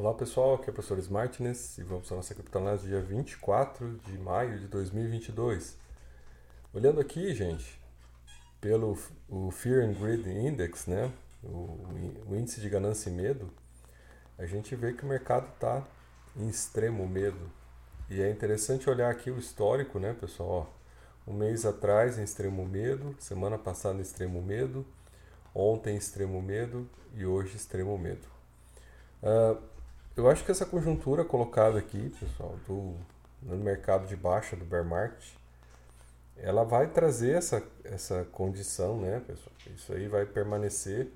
Olá pessoal, aqui é o professor Smartness e vamos à nossa criptonase dia 24 de maio de 2022. Olhando aqui, gente, pelo o Fear and Greed Index, né, o, o índice de ganância e medo, a gente vê que o mercado está em extremo medo. E é interessante olhar aqui o histórico, né, pessoal? Ó, um mês atrás em extremo medo, semana passada em extremo medo, ontem extremo medo e hoje extremo medo. Uh, eu acho que essa conjuntura colocada aqui, pessoal, do, no mercado de baixa do bear market, ela vai trazer essa, essa condição, né, pessoal? Isso aí vai permanecer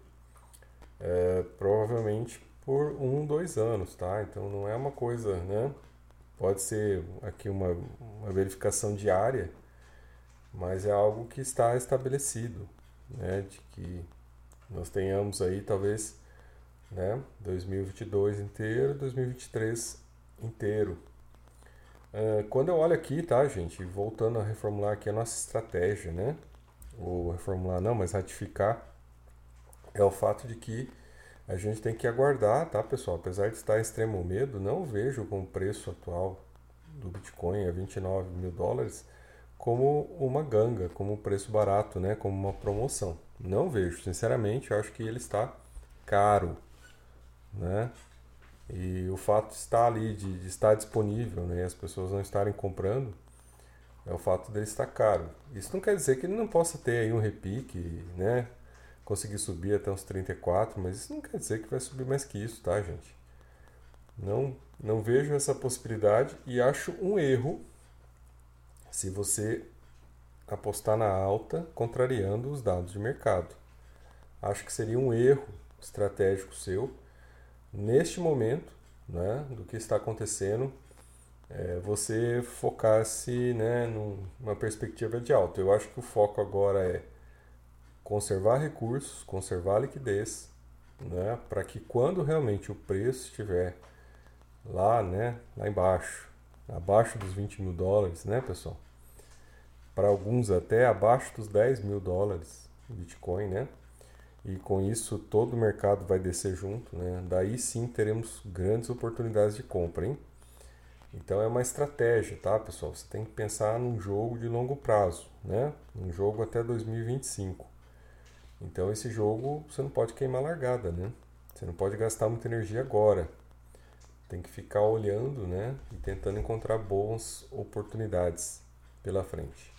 é, provavelmente por um, dois anos, tá? Então não é uma coisa, né? Pode ser aqui uma, uma verificação diária, mas é algo que está estabelecido, né? De que nós tenhamos aí talvez né? 2022 inteiro, 2023 inteiro. Uh, quando eu olho aqui, tá, gente, voltando a reformular aqui a nossa estratégia, né? Ou reformular não, mas ratificar, é o fato de que a gente tem que aguardar, tá, pessoal? Apesar de estar em extremo medo, não vejo com o preço atual do Bitcoin a 29 mil dólares como uma ganga, como um preço barato, né? Como uma promoção. Não vejo, sinceramente, eu acho que ele está caro, né? E o fato de estar ali, de, de estar disponível, né? as pessoas não estarem comprando, é o fato dele estar caro. Isso não quer dizer que ele não possa ter aí um repique, né? Conseguir subir até uns 34, mas isso não quer dizer que vai subir mais que isso, tá, gente? Não, não vejo essa possibilidade e acho um erro se você apostar na alta contrariando os dados de mercado. Acho que seria um erro estratégico seu neste momento, né, do que está acontecendo, é, você focar-se né, numa perspectiva de alta. Eu acho que o foco agora é conservar recursos, conservar liquidez, né, para que quando realmente o preço estiver lá, né, lá embaixo, abaixo dos 20 mil dólares, né, pessoal? Para alguns até abaixo dos 10 mil dólares Bitcoin, né? E com isso todo o mercado vai descer junto, né? Daí sim teremos grandes oportunidades de compra, hein? Então é uma estratégia, tá, pessoal? Você tem que pensar num jogo de longo prazo, né? Um jogo até 2025. Então esse jogo você não pode queimar largada, né? Você não pode gastar muita energia agora. Tem que ficar olhando, né? E tentando encontrar boas oportunidades pela frente.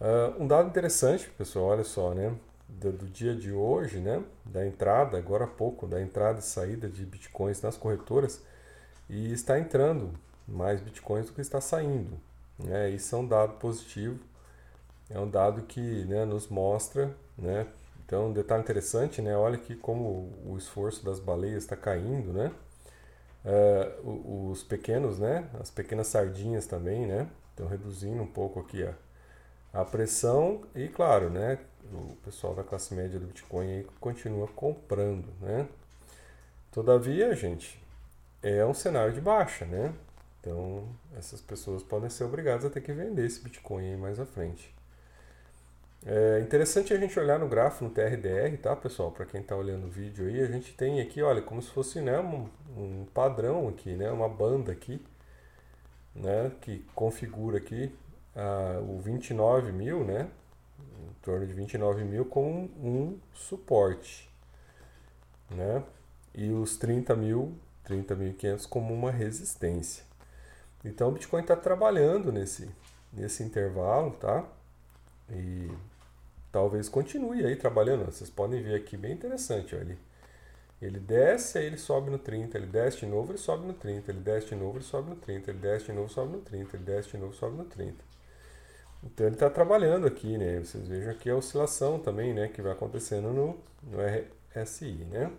Uh, um dado interessante, pessoal, olha só, né? Do, do, dia de hoje, né, da entrada, agora há pouco, da entrada e saída de bitcoins nas corretoras, e está entrando mais bitcoins do que está saindo. Né? Isso é um dado positivo, é um dado que né, nos mostra. Né? Então, um detalhe interessante, né? olha aqui como o esforço das baleias está caindo. Né? Uh, os pequenos, né? as pequenas sardinhas também, né? estão reduzindo um pouco aqui a, a pressão e, claro, né? o pessoal da classe média do Bitcoin aí continua comprando, né? Todavia, gente, é um cenário de baixa, né? Então, essas pessoas podem ser obrigadas a ter que vender esse Bitcoin aí mais à frente. É interessante a gente olhar no gráfico no TRDR, tá, pessoal? Para quem está olhando o vídeo aí, a gente tem aqui, olha, como se fosse né, um, um padrão aqui, né? Uma banda aqui, né? Que configura aqui ah, o 29 mil, né? em torno de 29 mil com um suporte, né? E os 30 mil, 30.500 como uma resistência. Então o Bitcoin está trabalhando nesse, nesse intervalo, tá? E talvez continue aí trabalhando. Vocês podem ver aqui bem interessante, ó, ele, ele desce, aí ele sobe no 30, ele desce de novo, ele sobe no 30, ele desce de novo, ele sobe no 30, ele desce de novo, sobe no 30, ele desce de novo, sobe no 30. Então ele está trabalhando aqui, né? Vocês vejam aqui a oscilação também, né? Que vai acontecendo no, no RSI, né?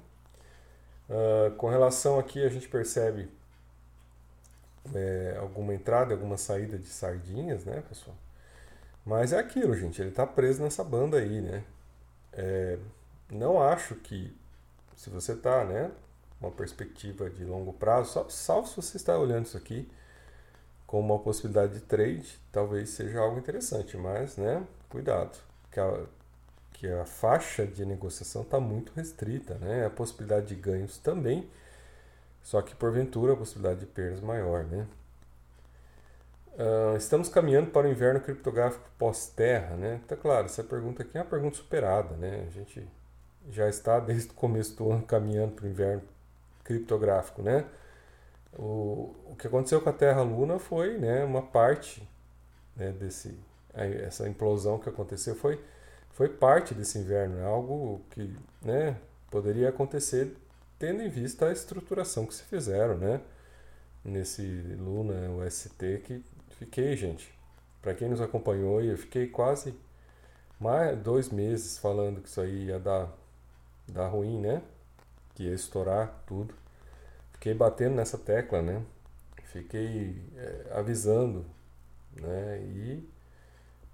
Uh, com relação aqui a gente percebe é, alguma entrada, alguma saída de sardinhas, né, pessoal? Mas é aquilo, gente. Ele está preso nessa banda aí, né? É, não acho que se você está, né? Uma perspectiva de longo prazo, salvo se você está olhando isso aqui como uma possibilidade de trade, talvez seja algo interessante, mas né, cuidado, que a, que a faixa de negociação está muito restrita, né? a possibilidade de ganhos também Só que porventura a possibilidade de perdas maior, né? Uh, estamos caminhando para o inverno criptográfico pós-terra, né? Tá claro, essa pergunta aqui é uma pergunta superada, né? A gente já está desde o começo do ano caminhando para o inverno criptográfico, né? O, o que aconteceu com a Terra-Luna foi, né, uma parte né, desse essa implosão que aconteceu foi foi parte desse inverno, é algo que, né, poderia acontecer tendo em vista a estruturação que se fizeram, né? Nesse Luna, o ST, que fiquei, gente. Para quem nos acompanhou, eu fiquei quase mais dois meses falando que isso aí ia dar, dar ruim, né? Que ia estourar tudo. Fiquei batendo nessa tecla, né? Fiquei é, avisando, né? E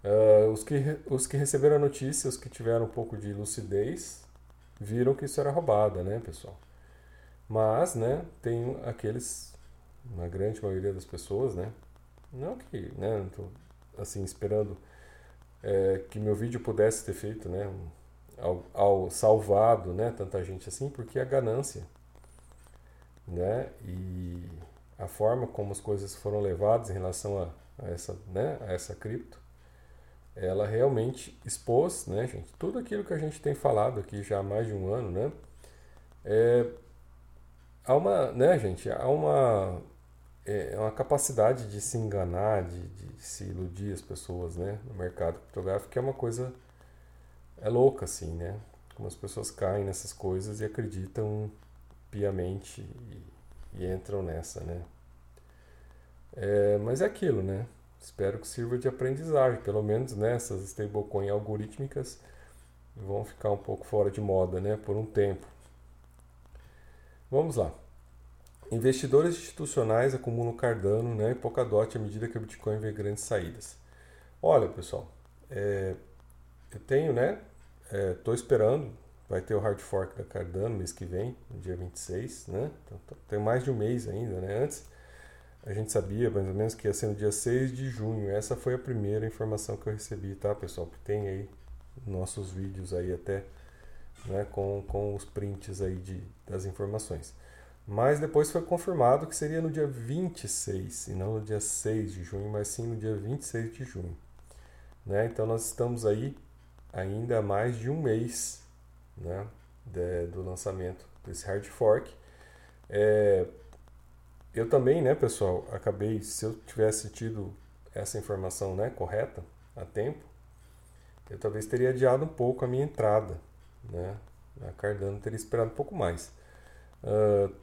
uh, os, que, os que receberam a notícia, os que tiveram um pouco de lucidez, viram que isso era roubada, né, pessoal? Mas, né, tem aqueles, na grande maioria das pessoas, né, não que, né, não tô, assim, esperando é, que meu vídeo pudesse ter feito, né, ao, ao, salvado, né, tanta gente assim, porque a ganância, né, e a forma como as coisas foram levadas em relação a, a essa, né, a essa cripto, ela realmente expôs, né, gente, tudo aquilo que a gente tem falado aqui já há mais de um ano, né, é, há uma, né, gente, há uma, é, é, uma capacidade de se enganar, de, de se iludir as pessoas, né, no mercado criptográfico, que é uma coisa, é louca, assim, né, como as pessoas caem nessas coisas e acreditam piamente e, e entram nessa, né. É, mas é aquilo, né, espero que sirva de aprendizagem, pelo menos nessas né, stablecoin algorítmicas vão ficar um pouco fora de moda, né, por um tempo. Vamos lá. Investidores institucionais acumulam Cardano né, e Polkadot à medida que o Bitcoin vê grandes saídas. Olha, pessoal, é, eu tenho, né? Estou é, esperando, vai ter o hard fork da Cardano mês que vem, no dia 26, né? Então, tem mais de um mês ainda, né? Antes a gente sabia mais ou menos que ia ser no dia 6 de junho. Essa foi a primeira informação que eu recebi, tá, pessoal? Que tem aí nossos vídeos aí até né, com, com os prints aí de, das informações. Mas depois foi confirmado que seria no dia 26, e não no dia 6 de junho, mas sim no dia 26 de junho. Né? Então nós estamos aí ainda mais de um mês né, de, do lançamento desse hard fork. É, eu também, né, pessoal, acabei, se eu tivesse tido essa informação né, correta a tempo, eu talvez teria adiado um pouco a minha entrada né? A Cardano teria esperado um pouco mais. Uh,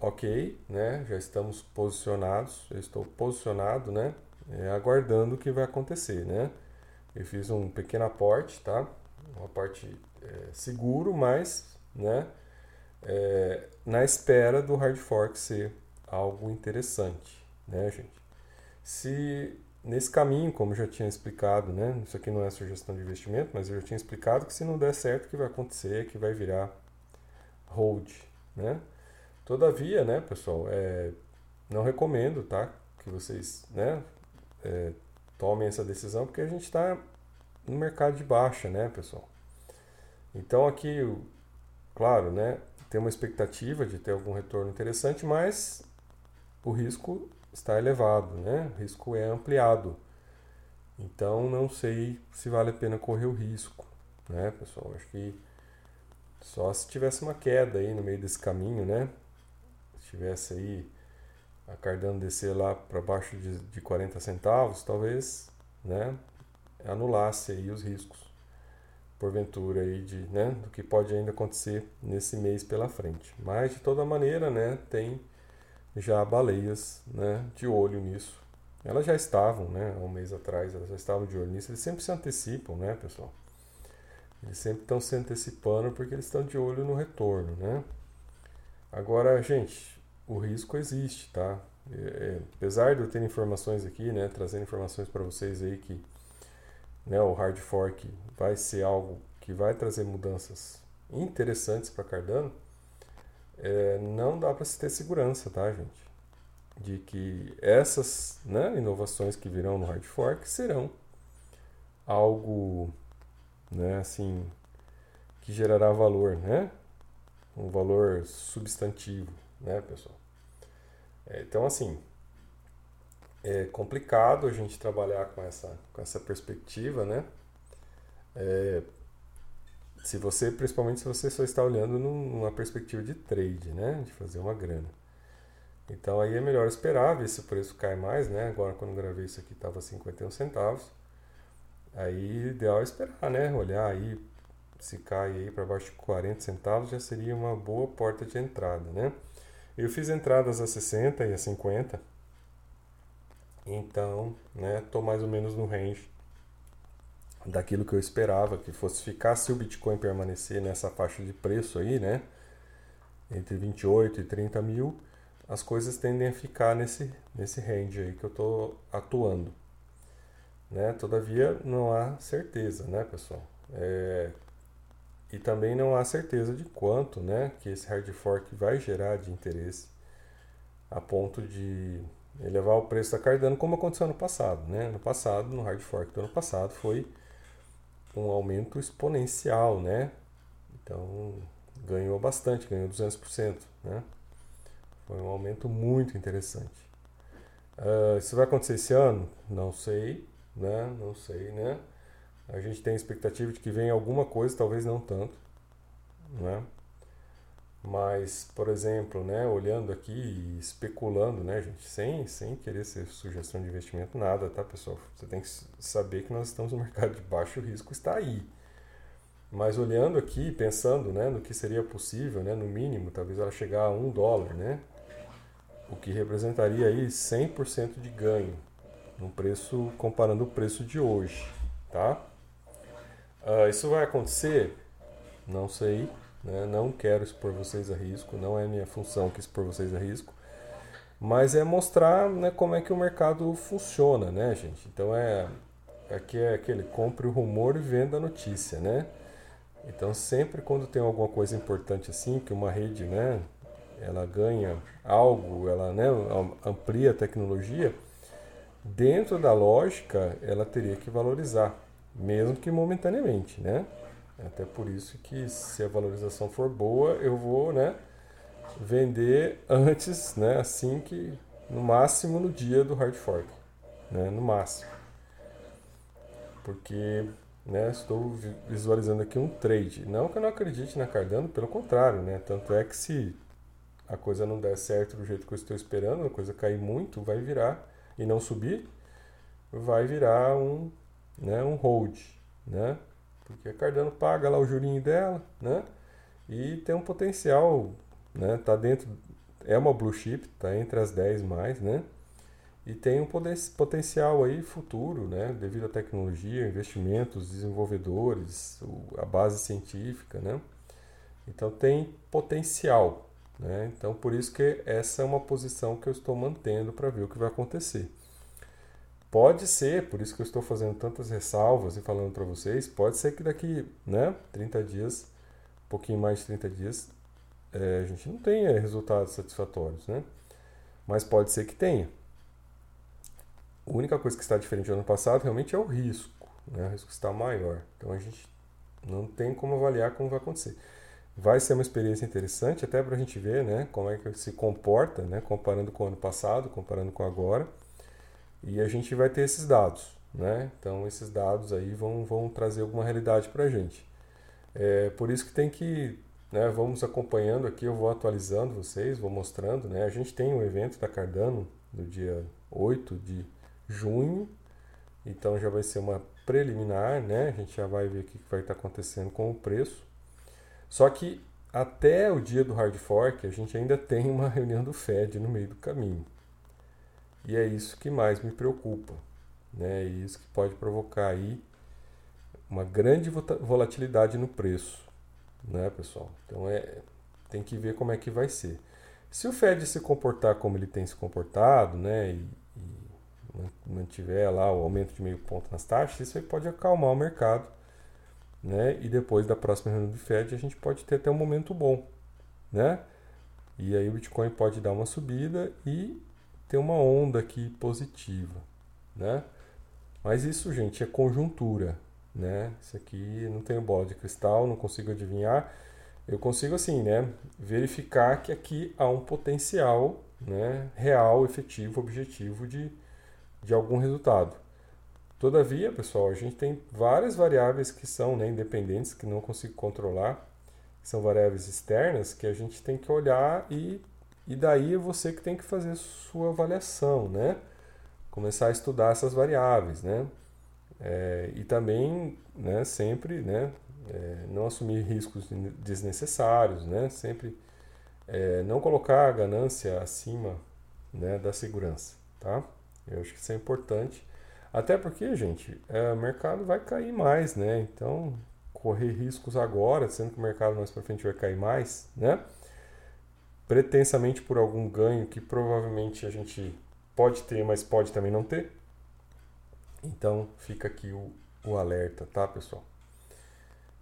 ok, né? Já estamos posicionados, eu estou posicionado, né? É, aguardando o que vai acontecer, né? Eu fiz um pequeno aporte, tá? Um aporte é, seguro, mas, né? É, na espera do hard fork ser algo interessante, né, gente? Se nesse caminho, como já tinha explicado, né? Isso aqui não é sugestão de investimento, mas eu já tinha explicado que se não der certo, o que vai acontecer que vai virar hold, né? Todavia, né, pessoal, é, não recomendo, tá? Que vocês, né, é, tomem essa decisão, porque a gente está no mercado de baixa, né, pessoal? Então aqui, claro, né, tem uma expectativa de ter algum retorno interessante, mas o risco está elevado, né? O risco é ampliado. Então não sei se vale a pena correr o risco, né, pessoal? Acho que só se tivesse uma queda aí no meio desse caminho, né? Se tivesse aí a Cardano descer lá para baixo de, de 40 centavos, talvez, né, anulasse aí os riscos porventura aí de, né, do que pode ainda acontecer nesse mês pela frente. Mas de toda maneira, né, tem já baleias né, de olho nisso. Elas já estavam, né, um mês atrás, elas já estavam de olho nisso. Eles sempre se antecipam, né, pessoal? Eles sempre estão se antecipando porque eles estão de olho no retorno, né? Agora, gente, o risco existe, tá? É, é apesar de eu ter informações aqui, né, trazendo informações para vocês aí que né, o hard fork vai ser algo que vai trazer mudanças interessantes para Cardano, é, não dá para se ter segurança, tá, gente? De que essas né, inovações que virão no hard fork serão algo, né, assim, que gerará valor, né? Um valor substantivo, né, pessoal? É, então, assim, é complicado a gente trabalhar com essa, com essa perspectiva, né? É, se você, principalmente se você só está olhando numa perspectiva de trade, né? De fazer uma grana. Então aí é melhor esperar, ver se o preço cai mais, né? Agora quando gravei isso aqui estava 51 centavos. Aí ideal é esperar, né? Olhar aí, se cai aí para baixo de 40 centavos já seria uma boa porta de entrada, né? Eu fiz entradas a 60 e a 50. Então, né, tô mais ou menos no range daquilo que eu esperava que fosse ficar se o Bitcoin permanecer nessa faixa de preço aí, né? Entre 28 e 30 mil, as coisas tendem a ficar nesse, nesse range aí que eu estou atuando. Né? Todavia, não há certeza, né, pessoal? É... E também não há certeza de quanto né, que esse hard fork vai gerar de interesse a ponto de elevar o preço da Cardano, como aconteceu no passado. Né? No passado, no hard fork do ano passado, foi um aumento exponencial, né? Então, ganhou bastante, ganhou 200%, né? Foi um aumento muito interessante. Uh, isso vai acontecer esse ano? Não sei, né? Não sei, né? A gente tem a expectativa de que venha alguma coisa, talvez não tanto, né? Mas, por exemplo, né, olhando aqui e especulando, né, gente, sem, sem querer ser sugestão de investimento, nada, tá, pessoal? Você tem que saber que nós estamos no mercado de baixo risco, está aí. Mas olhando aqui, pensando né, no que seria possível, né, no mínimo, talvez ela chegar a um dólar, né? O que representaria aí 100% de ganho no preço, comparando o preço de hoje, tá? Uh, isso vai acontecer? Não sei, né? Não quero expor vocês a risco, não é minha função que expor vocês a risco, mas é mostrar né, como é que o mercado funciona, né, gente? Então é aqui é aquele compre o rumor e venda a notícia, né? Então sempre quando tem alguma coisa importante assim, que uma rede, né, ela ganha algo, ela né, amplia a tecnologia, dentro da lógica ela teria que valorizar, mesmo que momentaneamente, né? Até por isso que se a valorização for boa, eu vou, né, vender antes, né, assim que no máximo no dia do hard fork, né, no máximo. Porque, né, estou visualizando aqui um trade. Não que eu não acredite na Cardano, pelo contrário, né, tanto é que se a coisa não der certo do jeito que eu estou esperando, a coisa cair muito, vai virar e não subir, vai virar um, né, um hold, né? Porque a Cardano paga lá o jurinho dela, né? E tem um potencial, né? Tá dentro, é uma blue chip, tá entre as 10 mais, né? E tem um potencial aí futuro, né? Devido à tecnologia, investimentos, desenvolvedores, a base científica, né? Então tem potencial, né? Então por isso que essa é uma posição que eu estou mantendo para ver o que vai acontecer. Pode ser, por isso que eu estou fazendo tantas ressalvas e falando para vocês, pode ser que daqui né, 30 dias, um pouquinho mais de 30 dias, é, a gente não tenha resultados satisfatórios, né? Mas pode ser que tenha. A única coisa que está diferente do ano passado realmente é o risco, né? O risco está maior. Então a gente não tem como avaliar como vai acontecer. Vai ser uma experiência interessante até para a gente ver né, como é que se comporta, né, comparando com o ano passado, comparando com agora. E a gente vai ter esses dados, né? Então esses dados aí vão, vão trazer alguma realidade para a gente. É por isso que tem que, né, vamos acompanhando aqui, eu vou atualizando vocês, vou mostrando, né? A gente tem um evento da Cardano no dia 8 de junho, então já vai ser uma preliminar, né? A gente já vai ver o que vai estar acontecendo com o preço. Só que até o dia do hard fork, a gente ainda tem uma reunião do Fed no meio do caminho. E é isso que mais me preocupa, né? É isso que pode provocar aí uma grande volatilidade no preço, né, pessoal? Então é tem que ver como é que vai ser. Se o Fed se comportar como ele tem se comportado, né, e, e mantiver lá o aumento de meio ponto nas taxas, isso aí pode acalmar o mercado, né? E depois da próxima reunião do Fed a gente pode ter até um momento bom, né? E aí o Bitcoin pode dar uma subida e ter uma onda aqui positiva, né? Mas isso, gente, é conjuntura, né? Isso aqui não tenho bola de cristal, não consigo adivinhar. eu consigo assim, né, verificar que aqui há um potencial, né, real, efetivo, objetivo de, de algum resultado. Todavia, pessoal, a gente tem várias variáveis que são né, independentes, que não consigo controlar, que são variáveis externas, que a gente tem que olhar e, e daí é você que tem que fazer sua avaliação, né? Começar a estudar essas variáveis, né? É, e também, né, sempre, né, é, não assumir riscos desnecessários, né? Sempre é, não colocar a ganância acima né, da segurança, tá? Eu acho que isso é importante até porque, gente, é, o mercado vai cair mais, né? Então, correr riscos agora, sendo que o mercado mais para frente vai cair mais, né? Pretensamente por algum ganho que provavelmente a gente pode ter, mas pode também não ter. Então, fica aqui o, o alerta, tá, pessoal?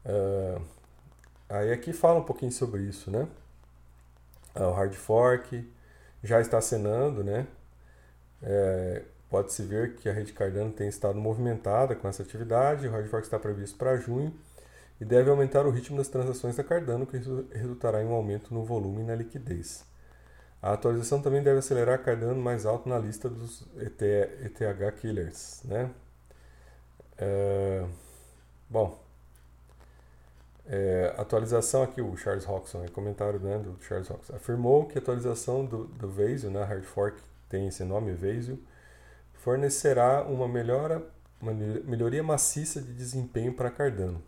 Uh, aí aqui fala um pouquinho sobre isso, né? Uh, o hard fork já está acenando, né? É, Pode-se ver que a rede Cardano tem estado movimentada com essa atividade, o hard fork está previsto para junho e deve aumentar o ritmo das transações da Cardano, que resultará em um aumento no volume e na liquidez. A atualização também deve acelerar Cardano mais alto na lista dos ET, ETH Killers. Né? É, bom, é, atualização aqui, o Charles Roxon, é comentário né, do Charles Roxon, afirmou que a atualização do, do Vasil, né, Hard Fork tem esse nome, Vasil, fornecerá uma, melhora, uma melhoria maciça de desempenho para Cardano,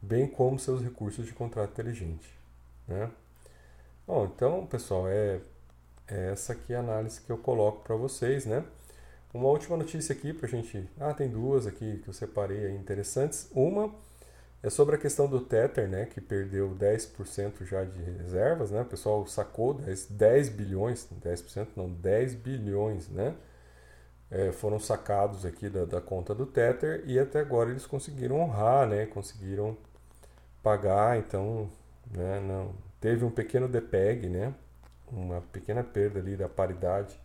bem como seus recursos de contrato inteligente. Né? Bom, então, pessoal, é, é essa aqui a análise que eu coloco para vocês. Né? Uma última notícia aqui para a gente. Ah, tem duas aqui que eu separei aí interessantes. Uma é sobre a questão do Tether, né, que perdeu 10% já de reservas, né? O pessoal sacou 10, 10 bilhões, 10% não, 10 bilhões, né? é, foram sacados aqui da, da, conta do Tether e até agora eles conseguiram honrar, né? Conseguiram pagar, então, né? Não teve um pequeno depeg, né? Uma pequena perda ali da paridade,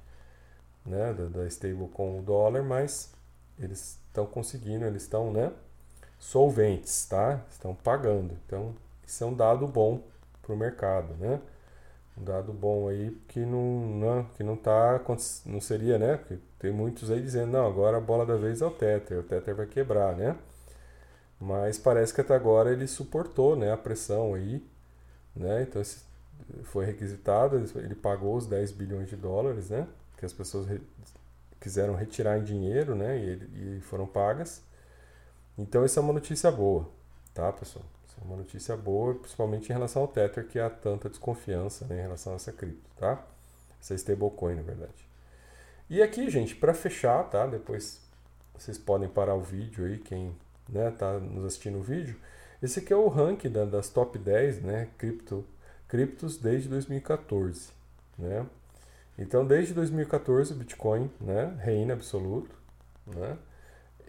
né? Da, da stable com o dólar, mas eles estão conseguindo, eles estão, né? Solventes, tá? Estão pagando. Então, isso é um dado bom para o mercado, né? um dado bom aí que não, não que não tá não seria, né? Porque tem muitos aí dizendo, não, agora a bola da vez é o Tether, o Tether vai quebrar, né? Mas parece que até agora ele suportou, né, a pressão aí, né? Então foi requisitado, ele pagou os 10 bilhões de dólares, né? Que as pessoas re quiseram retirar em dinheiro, né? E, e foram pagas. Então isso é uma notícia boa, tá, pessoal? é uma notícia boa, principalmente em relação ao Tether, que há tanta desconfiança né, em relação a essa cripto, tá? Essa stablecoin, na verdade. E aqui, gente, para fechar, tá? Depois vocês podem parar o vídeo aí, quem né, tá nos assistindo o vídeo. Esse aqui é o ranking da, das top 10, né, cripto, criptos desde 2014, né? Então, desde 2014, o Bitcoin, né, reina absoluto, né?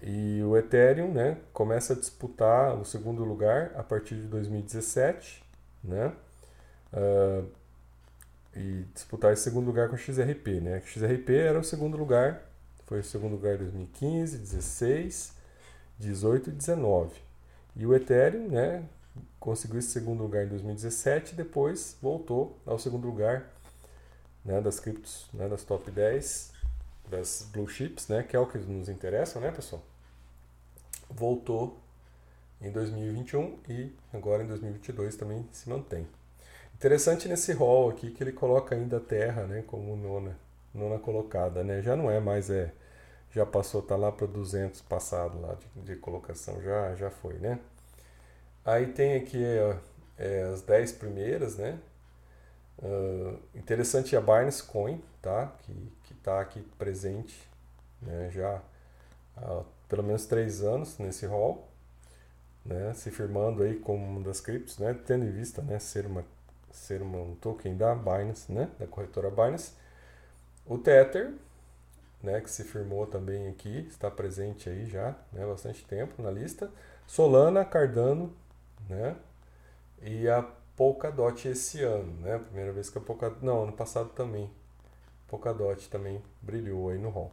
E o Ethereum né, começa a disputar o segundo lugar a partir de 2017, né? Uh, e disputar esse segundo lugar com o XRP, né? O XRP era o segundo lugar, foi o segundo lugar em 2015, 16, 18 e 19. E o Ethereum, né, conseguiu esse segundo lugar em 2017 e depois voltou ao segundo lugar né, das criptos, né, das top 10 das blue chips, né, que é o que nos interessa, né, pessoal? Voltou em 2021 e agora em 2022 também se mantém. Interessante nesse rol aqui que ele coloca ainda a Terra, né, como nona, nona colocada, né? Já não é mais é já passou, tá lá para 200 passado lá de, de, colocação, já já foi, né? Aí tem aqui é, é, as 10 primeiras, né? Uh, interessante a Binance Coin, tá? Que está aqui presente né, já há pelo menos três anos nesse rol, né, se firmando aí como uma das criptos, né, tendo em vista né, ser, uma, ser um token da Binance, né, da corretora Binance. O Tether, né, que se firmou também aqui, está presente aí já né, bastante tempo na lista. Solana, Cardano, né, e a Polkadot esse ano, né, primeira vez que a Polkadot, não, ano passado também, Polkadot também brilhou aí no hall.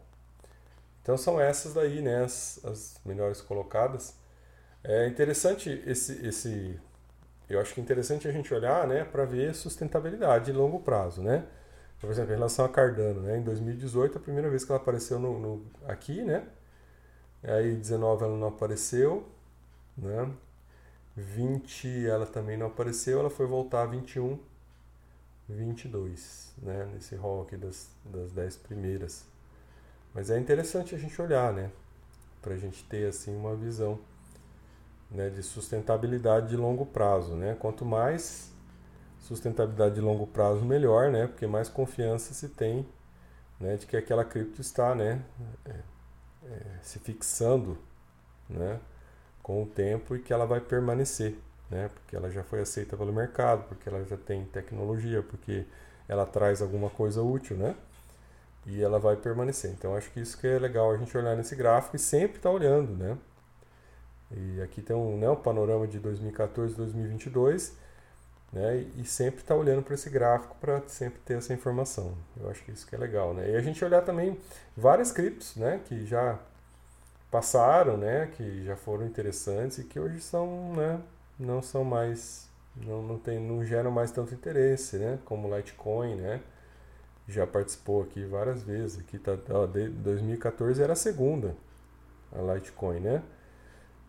Então são essas daí, né, as, as melhores colocadas. É interessante esse, esse eu acho que é interessante a gente olhar né, para ver sustentabilidade de longo prazo. Né? Por exemplo, em relação a Cardano, né, em 2018, a primeira vez que ela apareceu no, no aqui, né? Aí 19 ela não apareceu, né? 20 ela também não apareceu, ela foi voltar a 21, 22, né? Nesse rol aqui das, das 10 primeiras. Mas é interessante a gente olhar, né? Para a gente ter assim uma visão né, de sustentabilidade de longo prazo, né? Quanto mais sustentabilidade de longo prazo, melhor, né? Porque mais confiança se tem, né? De que aquela cripto está, né? É, é, se fixando, né? Com o tempo e que ela vai permanecer, né? Porque ela já foi aceita pelo mercado, porque ela já tem tecnologia, porque ela traz alguma coisa útil, né? E ela vai permanecer. Então acho que isso que é legal a gente olhar nesse gráfico e sempre estar tá olhando, né? E aqui tem um, né, um panorama de 2014 2022 né, e sempre estar tá olhando para esse gráfico para sempre ter essa informação. Eu acho que isso que é legal. Né? E a gente olhar também várias criptos né, que já passaram, né, que já foram interessantes e que hoje são, né, não são mais, não, não, tem, não geram mais tanto interesse, né, como Litecoin, né, já participou aqui várias vezes. Aqui tá, ó, de 2014 era a segunda, a Litecoin, né?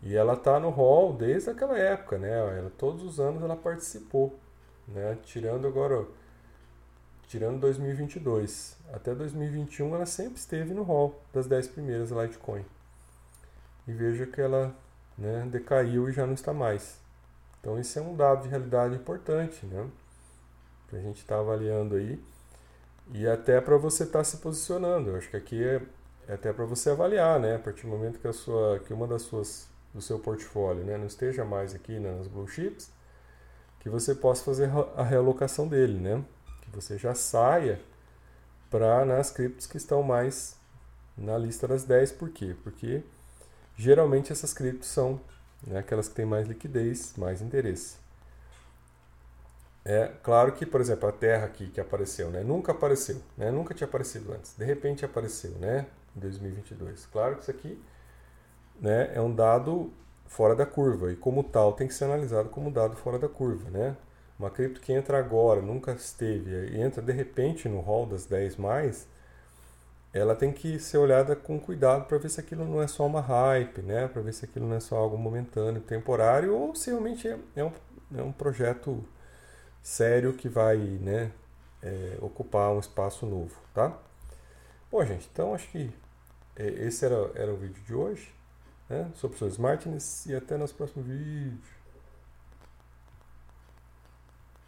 E ela está no hall desde aquela época, né? Ela, todos os anos ela participou, né? Tirando agora, tirando 2022. Até 2021 ela sempre esteve no hall das 10 primeiras Litecoin. E veja que ela né, decaiu e já não está mais. Então isso é um dado de realidade importante, né? Para a gente estar tá avaliando aí. E até para você estar tá se posicionando. Eu acho que aqui é, é até para você avaliar, né? A partir do momento que, a sua, que uma das suas do seu portfólio né, não esteja mais aqui né, nas blue chips, que você possa fazer a realocação dele, né? Que você já saia para nas criptos que estão mais na lista das 10. Por quê? Porque geralmente essas criptos são né, aquelas que têm mais liquidez, mais interesse. É claro que, por exemplo, a Terra aqui que apareceu, né, nunca apareceu, né, nunca tinha aparecido antes. De repente apareceu, né, em 2022. Claro que isso aqui né, é um dado fora da curva e como tal tem que ser analisado como dado fora da curva, né? Uma cripto que entra agora, nunca esteve e entra de repente no hall das 10 mais, ela tem que ser olhada com cuidado para ver se aquilo não é só uma hype, né? Para ver se aquilo não é só algo momentâneo, temporário ou se realmente é, é um, é um projeto sério que vai, né, é, ocupar um espaço novo, tá? Bom, gente, então acho que é, esse era, era o vídeo de hoje né? Sou o professor Martins e até nosso próximo vídeo.